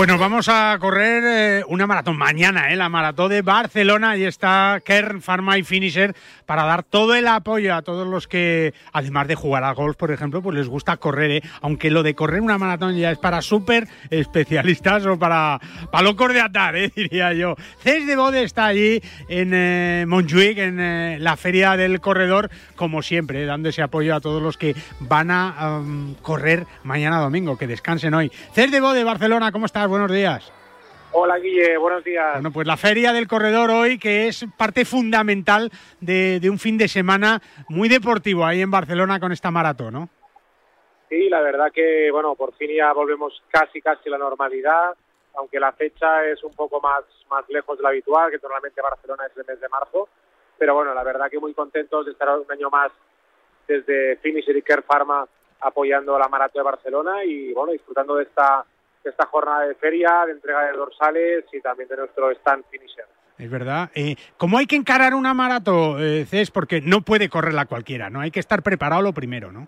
S1: Pues nos vamos a correr eh, una maratón mañana, eh, la maratón de Barcelona. Y está Kern Pharma y Finisher para dar todo el apoyo a todos los que, además de jugar al golf, por ejemplo, pues les gusta correr. eh. Aunque lo de correr una maratón ya es para súper especialistas o para, para locos de andar, eh, [laughs] diría yo. Cés de Bode está allí en eh, Montjuic, en eh, la feria del corredor, como siempre, dando ese apoyo a todos los que van a correr mañana domingo. Que descansen hoy. Cés de Bode, Barcelona, ¿cómo estás? Buenos días.
S17: Hola Guille, buenos días.
S1: Bueno, pues la feria del corredor hoy, que es parte fundamental de, de, un fin de semana muy deportivo ahí en Barcelona con esta maratón, ¿no?
S17: Sí, la verdad que, bueno, por fin ya volvemos casi, casi a la normalidad, aunque la fecha es un poco más, más lejos de la habitual, que normalmente Barcelona es el mes de marzo. Pero bueno, la verdad que muy contentos de estar un año más desde Finisher y Care Pharma apoyando la maratón de Barcelona y, bueno, disfrutando de esta esta jornada de feria, de entrega de dorsales y también de nuestro stand finisher.
S1: Es verdad. Eh, ¿Cómo hay que encarar una maratón, eh, Cés? Porque no puede correrla cualquiera, ¿no? Hay que estar preparado lo primero, ¿no?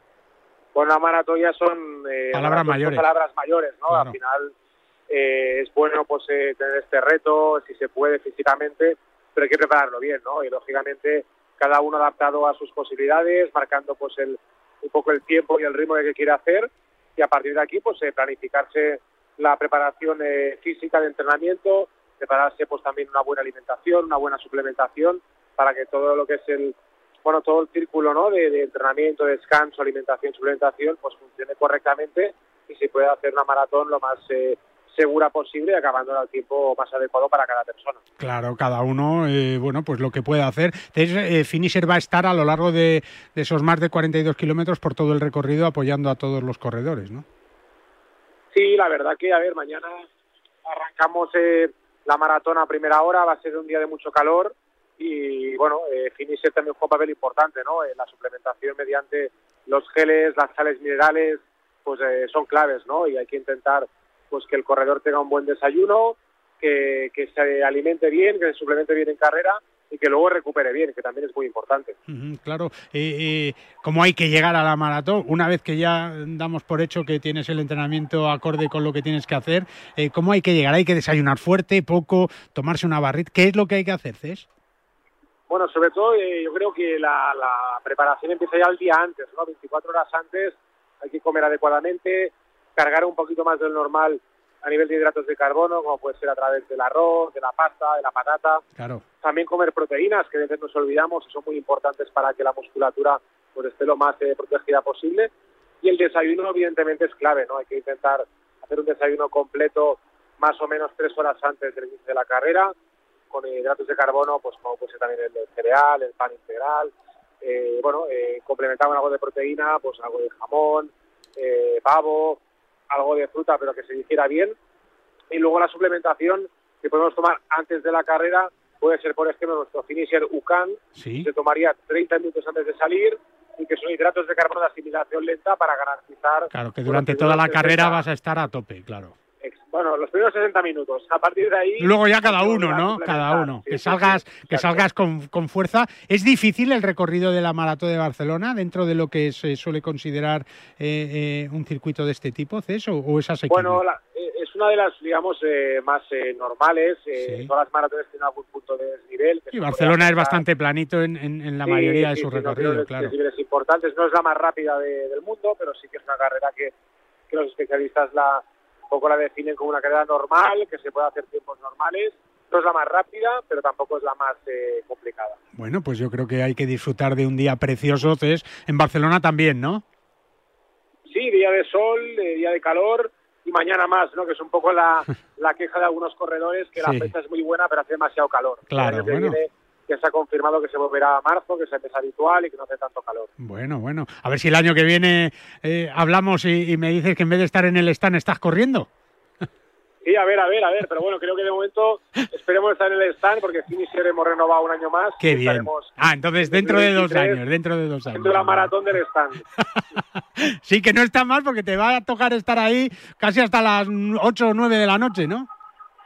S17: Bueno, la maratón ya son
S1: eh, palabras mayores.
S17: Palabras mayores, ¿no? Claro. Al final eh, es bueno pues tener este reto, si se puede físicamente, pero hay que prepararlo bien, ¿no? Y lógicamente cada uno adaptado a sus posibilidades, marcando pues el, un poco el tiempo y el ritmo que quiere hacer y a partir de aquí pues planificarse la preparación eh, física de entrenamiento, prepararse pues también una buena alimentación, una buena suplementación para que todo lo que es el bueno todo el círculo ¿no? de, de entrenamiento, descanso, alimentación, suplementación pues funcione correctamente y se pueda hacer una maratón lo más eh, segura posible, acabando al tiempo más adecuado para cada persona.
S1: Claro, cada uno, eh, bueno, pues lo que pueda hacer. Entonces, eh, Finisher va a estar a lo largo de, de esos más de 42 kilómetros por todo el recorrido apoyando a todos los corredores, ¿no?
S17: Sí, la verdad que, a ver, mañana arrancamos eh, la maratón a primera hora, va a ser un día de mucho calor y, bueno, eh, Finisher también juega un papel importante, ¿no? Eh, la suplementación mediante los geles, las sales minerales, pues eh, son claves, ¿no? Y hay que intentar pues que el corredor tenga un buen desayuno, que, que se alimente bien, que se suplemente bien en carrera y que luego recupere bien, que también es muy importante.
S1: Uh -huh, claro, eh, eh, ¿cómo hay que llegar a la maratón? Una vez que ya damos por hecho que tienes el entrenamiento acorde con lo que tienes que hacer, eh, ¿cómo hay que llegar? ¿Hay que desayunar fuerte, poco, tomarse una barrita? ¿Qué es lo que hay que hacer, Cés?
S17: Bueno, sobre todo eh, yo creo que la, la, preparación empieza ya el día antes, ¿no? 24 horas antes hay que comer adecuadamente, cargar un poquito más del normal a nivel de hidratos de carbono, como puede ser a través del arroz, de la pasta, de la patata.
S1: Claro.
S17: También comer proteínas, que a veces nos olvidamos, y son muy importantes para que la musculatura pues, esté lo más eh, protegida posible. Y el desayuno, evidentemente, es clave, ¿no? Hay que intentar hacer un desayuno completo más o menos tres horas antes del inicio de la carrera, con hidratos de carbono, pues como puede ser también el, el cereal, el pan integral. Eh, bueno, eh, complementar con algo de proteína, pues algo de jamón, eh, pavo, algo de fruta, pero que se digiera bien. Y luego la suplementación que podemos tomar antes de la carrera puede ser, por ejemplo, nuestro finisher UCAN,
S1: ¿Sí?
S17: se tomaría 30 minutos antes de salir y que son hidratos de carbono de asimilación lenta para garantizar...
S1: Claro, que durante toda la carrera vas a estar a tope, claro.
S17: Bueno, los primeros 60 minutos. A partir de ahí...
S1: Luego ya cada uno, ¿no? Cada uno.
S17: Sí,
S1: que
S17: sí,
S1: salgas,
S17: sí,
S1: que salgas con, con, fuerza. ¿Es difícil el recorrido de la Maratón de Barcelona dentro de lo que se suele considerar eh, eh, un circuito de este tipo, Cés, o, o es asequible?
S17: Bueno, la, eh, es una de las, digamos, eh, más eh, normales. Sí. Todas las maratones tienen algún punto de desnivel.
S1: Y Barcelona es bastante planito en, en, en la sí, mayoría de su recorrido,
S17: no
S1: claro.
S17: Desniveles importantes. No es la más rápida de, del mundo, pero sí que es una carrera que, que los especialistas la poco la definen como una carrera normal, que se puede hacer tiempos normales. No es la más rápida, pero tampoco es la más eh, complicada.
S1: Bueno, pues yo creo que hay que disfrutar de un día precioso, Cés. En Barcelona también, ¿no?
S17: Sí, día de sol, eh, día de calor y mañana más, ¿no? Que es un poco la, [laughs] la queja de algunos corredores, que
S1: Sí.
S17: la fecha es muy buena, pero hace demasiado calor.
S1: Claro, bueno.
S17: viene ya se ha confirmado que se volverá a marzo, que es el mes habitual y que no hace tanto calor.
S1: Bueno, bueno. A ver si el año que viene eh, hablamos y, y me dices que en vez de estar en el stand estás corriendo.
S17: Sí, a ver, a ver, a ver, pero bueno, creo que de momento esperemos estar en el stand porque Finisher hemos renovado un año más.
S1: Qué bien.
S17: estaremos
S1: Ah, entonces dentro de dos
S17: 2023
S1: años, dentro de dos años.
S17: Dentro de la maratón del stand. [laughs]
S1: Sí, que no está mal porque te va a tocar estar ahí casi hasta las 8 o 9 de la noche, ¿no?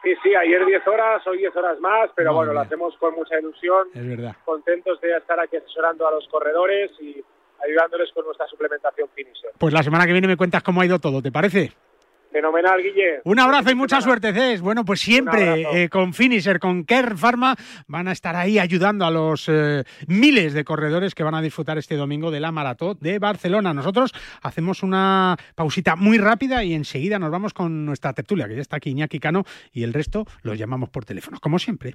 S17: Sí, sí, ayer 10 horas, hoy 10 horas más, pero
S1: Muy
S17: bueno, lo
S1: bien.
S17: hacemos con mucha ilusión,
S1: Es verdad.
S17: contentos de estar aquí asesorando a los corredores y ayudándoles con nuestra suplementación Finisher.
S1: Pues la semana que viene me cuentas cómo ha ido todo, ¿te parece?
S17: Fenomenal, Guille.
S1: Un abrazo y mucha suerte, Cés. Bueno, pues siempre eh, con Finisher, con Care Pharma, van a estar ahí ayudando a los eh, miles de corredores que van a disfrutar este domingo de la Maratón de Barcelona. Nosotros hacemos una pausita muy rápida y enseguida nos vamos con nuestra tertulia, que ya está aquí Iñaki Cano, y el resto los llamamos por teléfono, como siempre.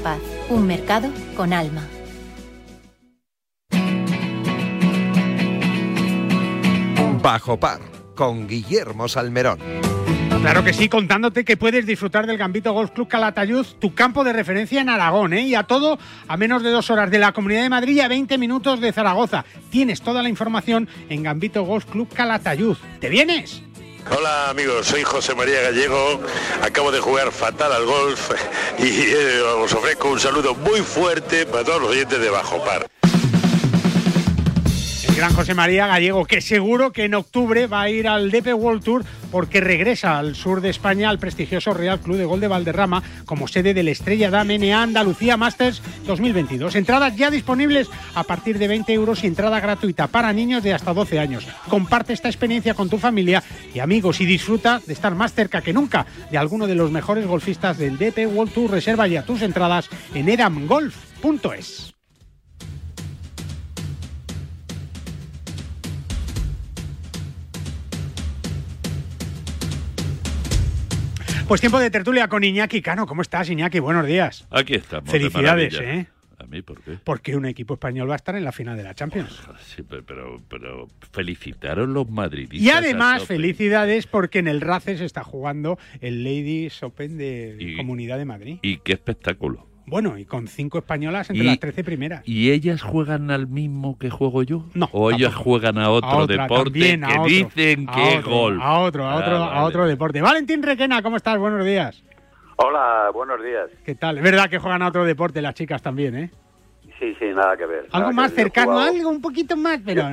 S15: Paz, un mercado con alma.
S7: Bajo par con Guillermo Salmerón.
S1: Claro que sí, contándote que puedes disfrutar del Gambito Golf Club Calatayud, tu campo de referencia en Aragón, ¿eh? y a todo a menos de dos horas de la Comunidad de Madrid y a 20 minutos de Zaragoza. Tienes toda la información en Gambito Golf Club Calatayud. ¿Te vienes?
S18: Hola amigos, soy José María Gallego, acabo de jugar fatal al golf y eh, os ofrezco un saludo muy fuerte para todos los oyentes de Bajo Par.
S1: Gran José María Gallego, que seguro que en octubre va a ir al DP World Tour porque regresa al sur de España al prestigioso Real Club de Gol de Valderrama como sede del Estrella Damm NA Andalucía Masters 2022. Entradas ya disponibles a partir de 20 euros y entrada gratuita para niños de hasta 12 años. Comparte esta experiencia con tu familia y amigos y disfruta de estar más cerca que nunca de alguno de los mejores golfistas del DP World Tour. Reserva ya tus entradas en edamgolf.es. Pues tiempo de tertulia con Iñaki Cano. ¿Cómo estás, Iñaki? Buenos días.
S19: Aquí estamos. de
S1: Felicidades. ¿eh?
S19: ¿A mí por qué?
S1: Porque un equipo español va a estar en la final de la Champions.
S19: Sí, pero, pero, felicitaron los madridistas.
S1: Y además, felicidades porque en el RACE se está jugando el Ladies Open de
S19: Y-
S1: Comunidad de Madrid.
S19: Y qué espectáculo.
S1: Bueno, y con cinco españolas entre
S19: Y-
S1: las 13 primeras.
S19: ¿Y ellas juegan al mismo que juego yo?
S1: No,
S19: ¿O ellas
S1: tampoco.
S19: juegan a otro
S1: A otra,
S19: deporte
S1: también, a
S19: que
S1: otro,
S19: dicen
S1: a
S19: que es
S1: otro,
S19: gol?
S1: A otro, a otro,
S19: Ah,
S1: a otro deporte. Valentín Requena, ¿cómo estás? Buenos días.
S20: Hola, buenos días.
S1: ¿Qué tal? Es verdad que juegan a otro deporte las chicas también, ¿eh?
S20: Sí, sí, nada que ver.
S1: Algo más.
S20: Yo
S1: cercano,
S20: jugado-
S1: algo un poquito más, pero,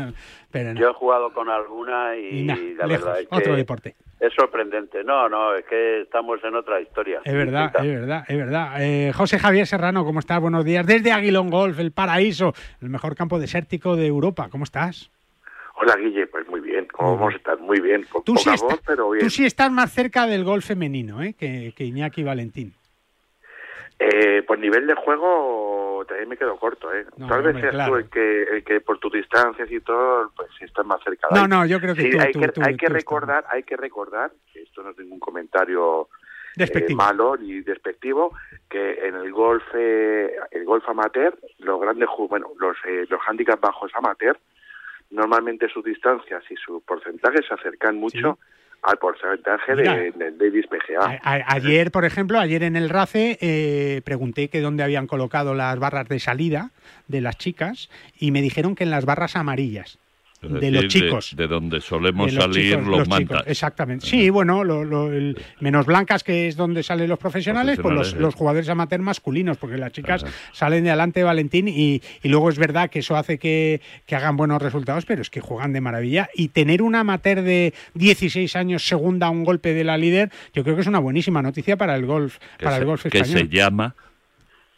S1: pero no.
S20: Yo he jugado con alguna y,
S1: Y
S20: la
S1: lejos,
S20: verdad es que
S1: otro deporte.
S20: Es sorprendente. No, no, es que estamos en otra historia.
S1: Es verdad, es verdad, es verdad. Eh, José Javier Serrano, ¿cómo estás? Buenos días. Desde Aguilón Golf, el paraíso, el mejor campo desértico de Europa. ¿Cómo estás?
S21: Hola Guille, pues muy bien, ¿cómo vamos a estar? Muy bien, con
S1: Tú
S21: poca
S1: sí,
S21: voz, pero bien.
S1: tú sí estás más cerca del golf femenino ¿eh? que, que Iñaki Valentín.
S21: Eh, pues nivel de juego también me quedo corto, ¿eh?
S1: No,
S21: Tal vez
S1: hombre,
S21: seas
S1: claro.
S21: tú el que, el que por tus distancias y todo, pues estás más cerca
S1: No,
S21: ahí.
S1: no, yo creo que
S21: Sí,
S1: tú-
S21: hay
S1: tú-
S21: que,
S1: tú-
S21: hay que recordar, hay que recordar, que esto no es ningún comentario eh, malo ni despectivo, que en el golf, eh, el golf amateur, los grandes, bueno, los, eh, los handicaps bajos amateur, normalmente sus distancias y sus porcentajes se acercan mucho al porcentaje
S1: Mira.
S21: de, del Davis PGA.
S1: A- a- ayer, por ejemplo, ayer en el RACE eh, pregunté que dónde habían colocado las barras de salida de las chicas y me dijeron que en las barras amarillas
S19: Es
S1: de
S19: decir,
S1: los chicos.
S19: De, donde solemos
S1: de los
S19: salir
S1: chicos,
S19: los,
S1: los chicos,
S19: mantas.
S1: exactamente. Sí, bueno, lo- lo- el- menos blancas, que es donde salen los profesionales, pues los, los jugadores amateur masculinos, porque las chicas salen de adelante, Valentín, y, y luego es verdad que eso hace que, que hagan buenos resultados, pero es que juegan de maravilla. Y tener una amateur de 16 años segunda a un golpe de la líder, yo creo que es una buenísima noticia para el golf,
S19: que
S1: para
S19: se,
S1: el golf
S19: que
S1: español.
S19: se llama.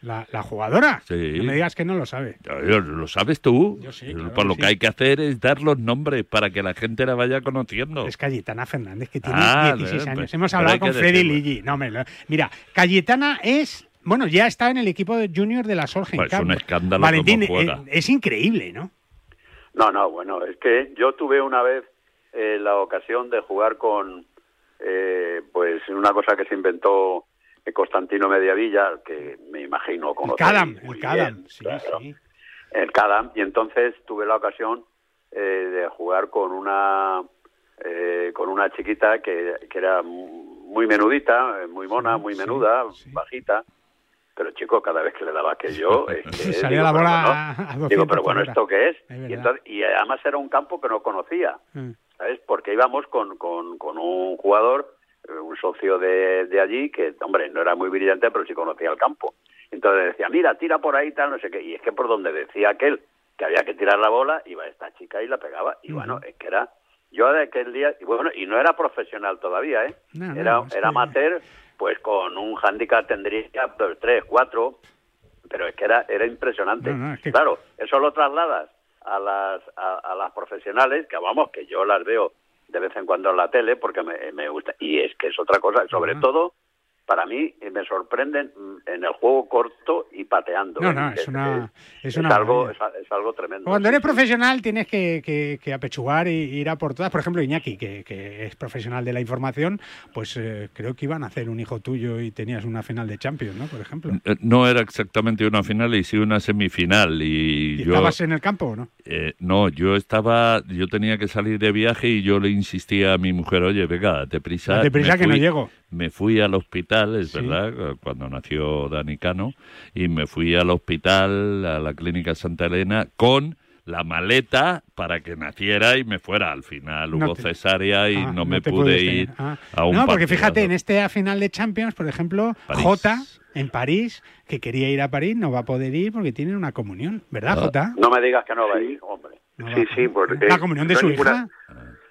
S1: La, la jugadora.
S19: Sí.
S1: No me digas que no lo sabe.
S19: ¿Lo sabes tú?
S1: claro
S19: Por lo
S1: que
S19: que
S1: sí.
S19: hay que hacer es dar los nombres para que la gente la vaya conociendo.
S1: Es Cayetana Fernández, que tiene
S19: Ah,
S1: 16
S19: eh,
S1: años.
S19: pues,
S1: Hemos hablado con Freddy. Ligi. No, me lo- Mira, Cayetana es. Bueno, ya está en el equipo de junior de la Solheim
S19: Pues
S1: Cup.
S19: un escándalo
S1: Valentín, eh, es increíble, ¿no?
S20: No, no, bueno, es que yo tuve una vez eh, la ocasión de jugar con, eh, pues, una cosa que se inventó Constantino Mediavilla, que me imagino
S1: El
S20: conocéis
S1: Cadam, el Cadam. Sí,
S20: claro.
S1: sí.
S20: el Cadam, y entonces tuve la ocasión eh, de jugar con una eh, con una chiquita que, que era muy menudita, eh, muy mona, muy menuda, bajita, pero chico, cada vez que le daba [laughs] que yo,
S1: Salía
S20: digo,
S1: la
S20: pero
S1: bola
S20: bueno,
S1: a 200
S20: digo, pero bueno. ¿esto qué es?
S1: Es
S20: y, entonces- y además era un campo que no conocía.
S1: Mm.
S20: ¿sabes? Porque íbamos con, con, con un jugador, un socio de, de allí, que, hombre, no era muy brillante, pero sí conocía el campo. Entonces decía, mira, tira por ahí, tal, no sé qué. Y es que por donde decía aquel que había que tirar la bola, iba esta chica y la pegaba. Y bueno, es que era... Yo de aquel día, y bueno, y no era profesional todavía, ¿eh?
S1: No,
S20: era era amateur, pues con un handicap tendría dos, tres, cuatro, pero es que era, era impresionante.
S1: No, no, es que-
S20: Claro, eso lo trasladas a las, a, a las profesionales, que vamos, que yo las veo de vez en cuando en la tele porque me, me gusta. Y es que es otra cosa, sobre todo, para mí, eh, me sorprenden mm, en el juego corto y pateando.
S1: No, no, es una. Es,
S20: es
S1: una
S20: algo,
S1: maravilla.
S20: es, es algo tremendo.
S1: Cuando eres profesional tienes que, que- que apechugar y ir a por todas. Por ejemplo, Iñaki, que, que es profesional de la información, pues eh, creo que iban a hacer un hijo tuyo y tenías una final de Champions, ¿no? Por ejemplo.
S19: Eh, No era exactamente una final y sí una semifinal. Y,
S1: ¿Y
S19: yo,
S1: estabas en el campo o no?
S19: Eh, no, yo estaba, yo tenía que salir de viaje y yo le insistía a mi mujer, oye, venga, date prisa.
S1: Date prisa que no llego.
S19: Me fui al hospital, es
S1: Sí.
S19: verdad, cuando nació Dani Cano, y me fui al hospital, a la clínica Santa Elena, con la maleta para que naciera y me fuera. Al final
S1: No
S19: hubo
S1: te-
S19: cesárea y
S1: Ah,
S19: no me pude ir
S1: Ah.
S19: a un
S1: No, porque
S19: partido.
S1: fíjate, en este final de Champions, por ejemplo,
S19: París.
S1: Jota en París, que quería ir a París, no va a poder ir porque tiene una comunión, ¿verdad,
S19: Ah.
S1: Jota?
S20: No me digas que no va a ir, hombre.
S21: Sí, sí, porque
S1: La comunión de su hija.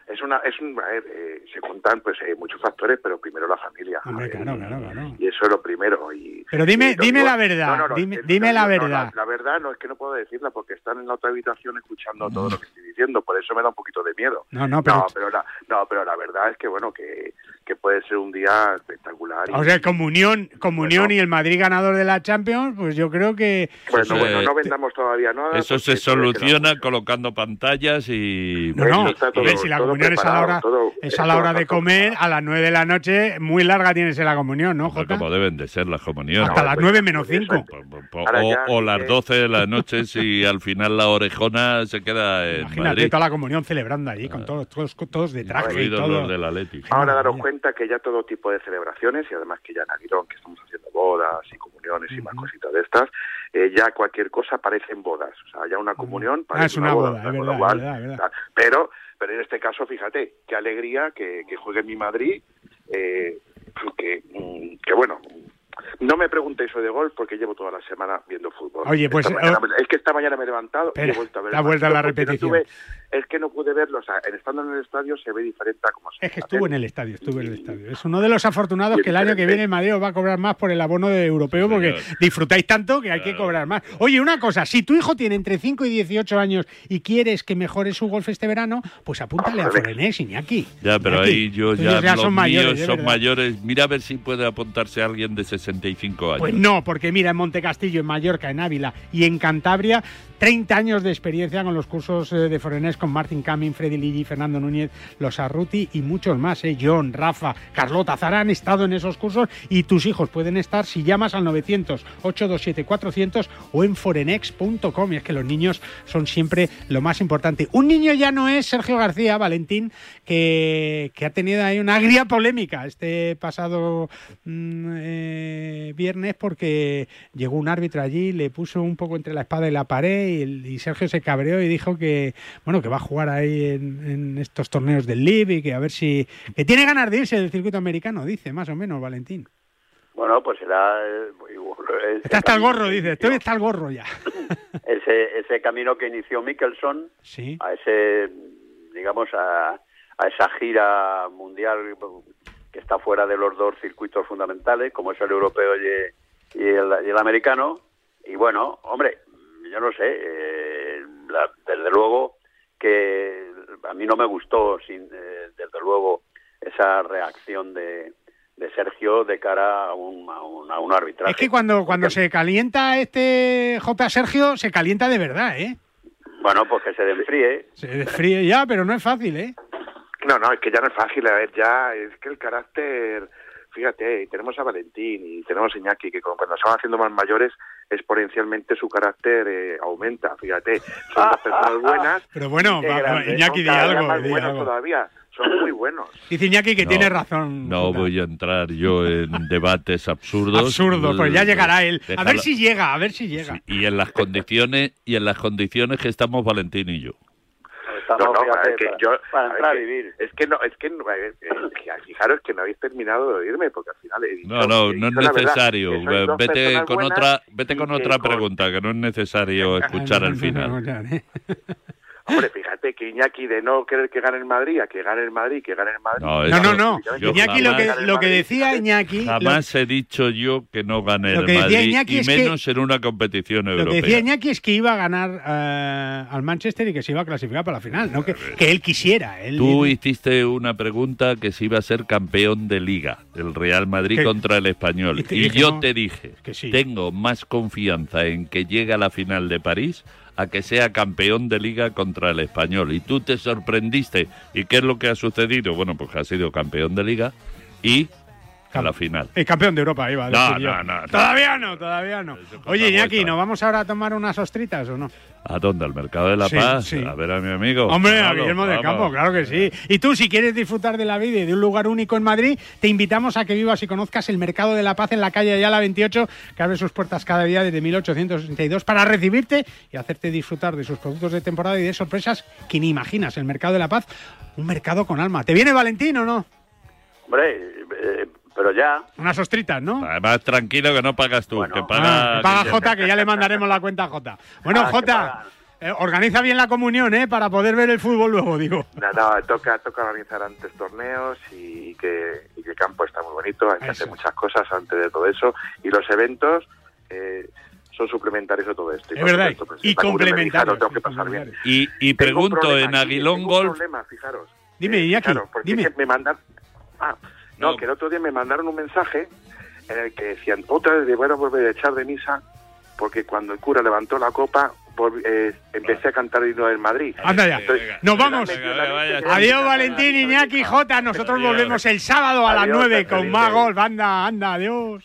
S21: Es una, es un, a ver, eh, se juntan pues eh, muchos factores, pero primero la familia.
S1: Hombre,
S21: Eh,
S1: claro, claro, claro.
S21: Y eso es lo primero. Y,
S1: Pero dime,
S21: y
S1: dime la verdad,
S21: No, no, no,
S1: dime,
S21: eh,
S1: dime
S21: no,
S1: la
S21: no,
S1: verdad.
S21: La, verdad no es que no puedo decirla porque están en la otra habitación escuchando todo lo que estoy diciendo, por eso me da un poquito de miedo.
S1: No, no, pero-
S21: no, pero la, no, pero la verdad es que bueno que, que puede ser un día espectacular. y-
S1: O sea, comunión, comunión y el Madrid ganador de la Champions, pues yo creo que...
S21: bueno,
S19: Eso
S21: bueno,
S19: se-
S21: no vendamos todavía nada.
S19: Eso se
S21: todavía queda
S19: soluciona colocando pantallas y...
S1: No, no,
S21: todo-
S1: si la comunión es a la hora,
S21: todo-
S1: es a la hora de comer, a las 9 de la noche, muy larga tiene que ser la comunión, ¿no,
S19: Pues
S1: Jota?
S19: como deben de ser las comuniones.
S1: Hasta las 9 menos 5.
S19: O,
S21: Ahora ya,
S19: o las
S21: eh,
S19: 12 de la [laughs] noche si al final la orejona se queda en
S1: Imagínate
S19: Madrid.
S1: toda la comunión celebrando allí, con todos, todos, todos de traje y todo.
S19: los del Atleti.
S21: Ahora daros cuenta que ya todo tipo de celebraciones y además que ya en Aguirón, que estamos haciendo bodas y comuniones y más cositas de estas, eh, ya cualquier cosa parecen bodas. O sea, ya una comunión
S1: Ah,
S21: parece
S1: es una boda,
S21: o
S1: es verdad,
S21: Pero, pero en este caso, fíjate, qué alegría que, que juegue mi Madrid, eh, que, mm, que bueno... No me preguntéis hoy de golf porque llevo toda la semana viendo fútbol.
S1: Oye, pues,
S21: mañana me- es que esta mañana me he levantado y he vuelto a ver. el
S1: vuelta a la
S21: no
S1: repetición.
S21: tuve- es que no pude verlo. O sea, en estando en el estadio se ve diferente a como se
S1: Es que estuvo en el estadio, estuvo en el estadio. Es uno de los afortunados que el año que viene el Madrid os va a cobrar más por el abono de europeo porque disfrutáis tanto que hay que cobrar más. Oye, una cosa, si tu hijo tiene entre 5 y 18 años y quieres que mejore su golf este verano, pues apúntale a Forenex, Iñaki.
S19: Ya, pero
S1: Iñaki,
S19: ahí yo ya,
S1: ya
S19: los
S1: son mayores,
S19: míos son mayores. Mira a ver si puede apuntarse alguien de 65 años.
S1: Pues no, porque mira, en Montecastillo, en Mallorca, en Ávila y en Cantabria, 30 años de experiencia con los cursos eh, de Forenés con Martin Camin, Freddy Ligi, Fernando Núñez, Los Arruti y muchos más. eh. John, Rafa, Carlota, Zara han estado en esos cursos y tus hijos pueden estar si llamas al 900-827-400 o en forenex.com. Y es que los niños son siempre lo más importante. Un niño ya no es Sergio García, Valentín, que, ha tenido ahí una agria polémica este pasado mm, eh, viernes porque llegó un árbitro allí, le puso un poco entre la espada y la pared y, y Sergio se cabreó y dijo que bueno que va a jugar ahí en, en estos torneos del LIB y que a ver si que tiene ganas de irse del circuito americano, dice más o menos Valentín.
S20: Bueno, pues será... eh,
S1: Está hasta el gorro, dice, estoy hasta el gorro ya. [coughs]
S20: ese, ese camino que inició Mickelson
S1: Sí.
S20: a ese, digamos, a, a esa gira mundial que está fuera de los dos circuitos fundamentales, como es el europeo y, y el, y el americano. Y bueno, hombre, yo no sé, eh, la- desde luego que a mí no me gustó, sin, eh, desde luego, esa reacción de, de Sergio de cara a un, a un, a un arbitraje.
S1: Es que cuando, cuando se calienta este J. Sergio, se calienta de verdad, ¿eh?
S20: Bueno, pues que se desfríe.
S1: Se desfríe ya, pero no es fácil, ¿eh?
S21: No, no, es que ya no es fácil, a ver, ya es que el carácter, fíjate, y tenemos a Valentín y tenemos a Iñaki, que cuando se van haciendo más mayores, exponencialmente su carácter eh, aumenta, fíjate, son dos personas [laughs] buenas.
S1: Pero bueno, Iñaki, di algo,
S21: más
S1: di algo.
S21: todavía, son muy buenos. [laughs]
S1: Dice Iñaki que
S19: No,
S1: tiene razón.
S19: No voy a entrar yo en [laughs] debates absurdos.
S1: Absurdo, pues ya llegará él. A ver si llega, a ver si llega.
S19: Y en las condiciones y en las condiciones que estamos Valentín y yo.
S21: No, no, es que
S20: para-
S21: yo,
S20: para
S21: a ver,
S20: entrar a
S21: que-
S20: vivir.
S21: Es que no, es que no, eh, eh, fijaros que no habéis terminado de oírme, porque al final he dicho,
S19: No, no,
S21: he
S19: no es
S21: verdad,
S19: necesario. Vete con otra, vete con otra
S21: con-
S19: pregunta, que no es necesario [laughs] escuchar al final.
S21: Hombre, fíjate que Iñaki de no querer que gane el Madrid a que gane el Madrid, que gane el Madrid.
S19: No,
S1: No, no, no.
S19: Yo
S1: Iñaki lo que, lo que decía Iñaki, lo,
S19: Jamás he dicho yo que no gane
S1: Lo
S19: el Madrid, y
S1: es que-
S19: menos en una competición
S1: lo que
S19: europea.
S1: decía Iñaki es que iba a ganar eh, al Manchester y que se iba a clasificar para la final, no que, que él quisiera. Él,
S19: Tú hiciste una pregunta que si iba a ser campeón de liga, el Real Madrid
S1: Que-
S19: contra el Español.
S1: y te
S19: Y,
S1: dije,
S19: yo
S1: no,
S19: te dije,
S1: que sí.
S19: tengo más confianza en que llegue a la final de París a que sea campeón de liga contra el Español. Y tú te sorprendiste. ¿Y qué es lo que ha sucedido? Bueno, pues ha sido campeón de liga y a la final.
S1: El campeón de Europa, iba a
S19: No,
S1: yo.
S19: no, no, no.
S1: Todavía no, todavía no. Oye, Iñaki, ¿nos vamos ahora a tomar unas ostritas o no?
S19: ¿A dónde? ¿Al Mercado de la
S1: Sí,
S19: Paz?
S1: sí.
S19: A ver a mi amigo.
S1: Hombre, a Guillermo del. Campo, claro que sí. Y tú, si quieres disfrutar de la vida y de un lugar único en Madrid, te invitamos a que vivas y conozcas el Mercado de la Paz en la calle Ayala 28, que abre sus puertas cada día desde 1862 para recibirte y hacerte disfrutar de sus productos de temporada y de sorpresas que ni imaginas. El Mercado de la Paz, un mercado con alma. ¿Te viene Valentín o no?
S20: Hombre, eh, pero ya.
S1: Unas ostritas, ¿no?
S19: Además, tranquilo que no pagas tú, que
S1: Ah,
S19: paga...
S1: que paga Jota, que ya le mandaremos la cuenta a Jota. Bueno,
S21: Ah,
S1: Jota, eh, organiza bien la comunión, ¿eh? Para poder ver el fútbol luego, digo.
S21: No, no, toca, toca organizar antes torneos y que, y que el campo está muy bonito, hay que hacer muchas cosas antes de todo eso. Y los eventos eh, son suplementarios de todo esto.
S1: Es verdad,
S21: pues,
S1: y complementarios,
S21: lo tengo que pasar bien.
S19: Y, y pregunto,
S21: problema
S19: en Aguilón
S21: tengo un
S19: Golf...
S21: problema, fijaros.
S1: Dime, Iñaki,
S21: Claro, porque
S1: dime.
S21: es que me mandan... Ah, no, que el otro día me mandaron un mensaje en el que decían, otra vez voy a volver a echar de misa porque cuando el cura levantó la copa volví- eh, empecé a cantar el himno del Madrid.
S1: Anda ya.
S21: Entonces,
S1: Nos vamos. Adiós, Valentín, Iñaki, Jota. Nosotros
S21: Adiós.
S1: volvemos el sábado a las
S21: Adiós,
S1: 9
S21: hasta
S1: con golf. Anda, anda, adiós.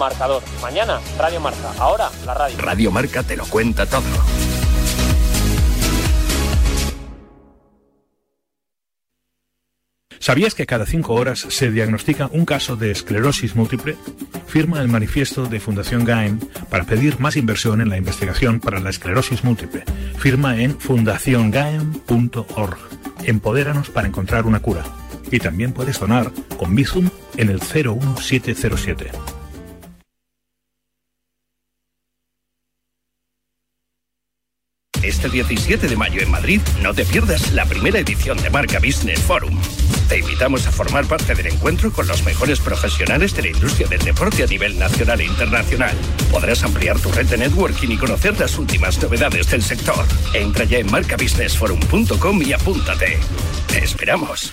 S22: marcador. Mañana, Radio Marca. Ahora, la radio.
S23: Radio Marca te lo cuenta todo.
S24: ¿Sabías que cada cinco horas se diagnostica un caso de esclerosis múltiple? Firma el manifiesto de Fundación GAEM para pedir más inversión en la investigación para la esclerosis múltiple. Firma en fundaciongaem.org. Empodéranos para encontrar una cura. Y también puedes donar con Bizum en el 01707.
S23: Este 17 de mayo en Madrid no te pierdas la primera edición de Marca Business Forum. Te invitamos a formar parte del encuentro con los mejores profesionales de la industria del deporte a nivel nacional e internacional. Podrás ampliar tu red de networking y conocer las últimas novedades del sector. Entra ya en marcabusinessforum.com y apúntate. Te esperamos.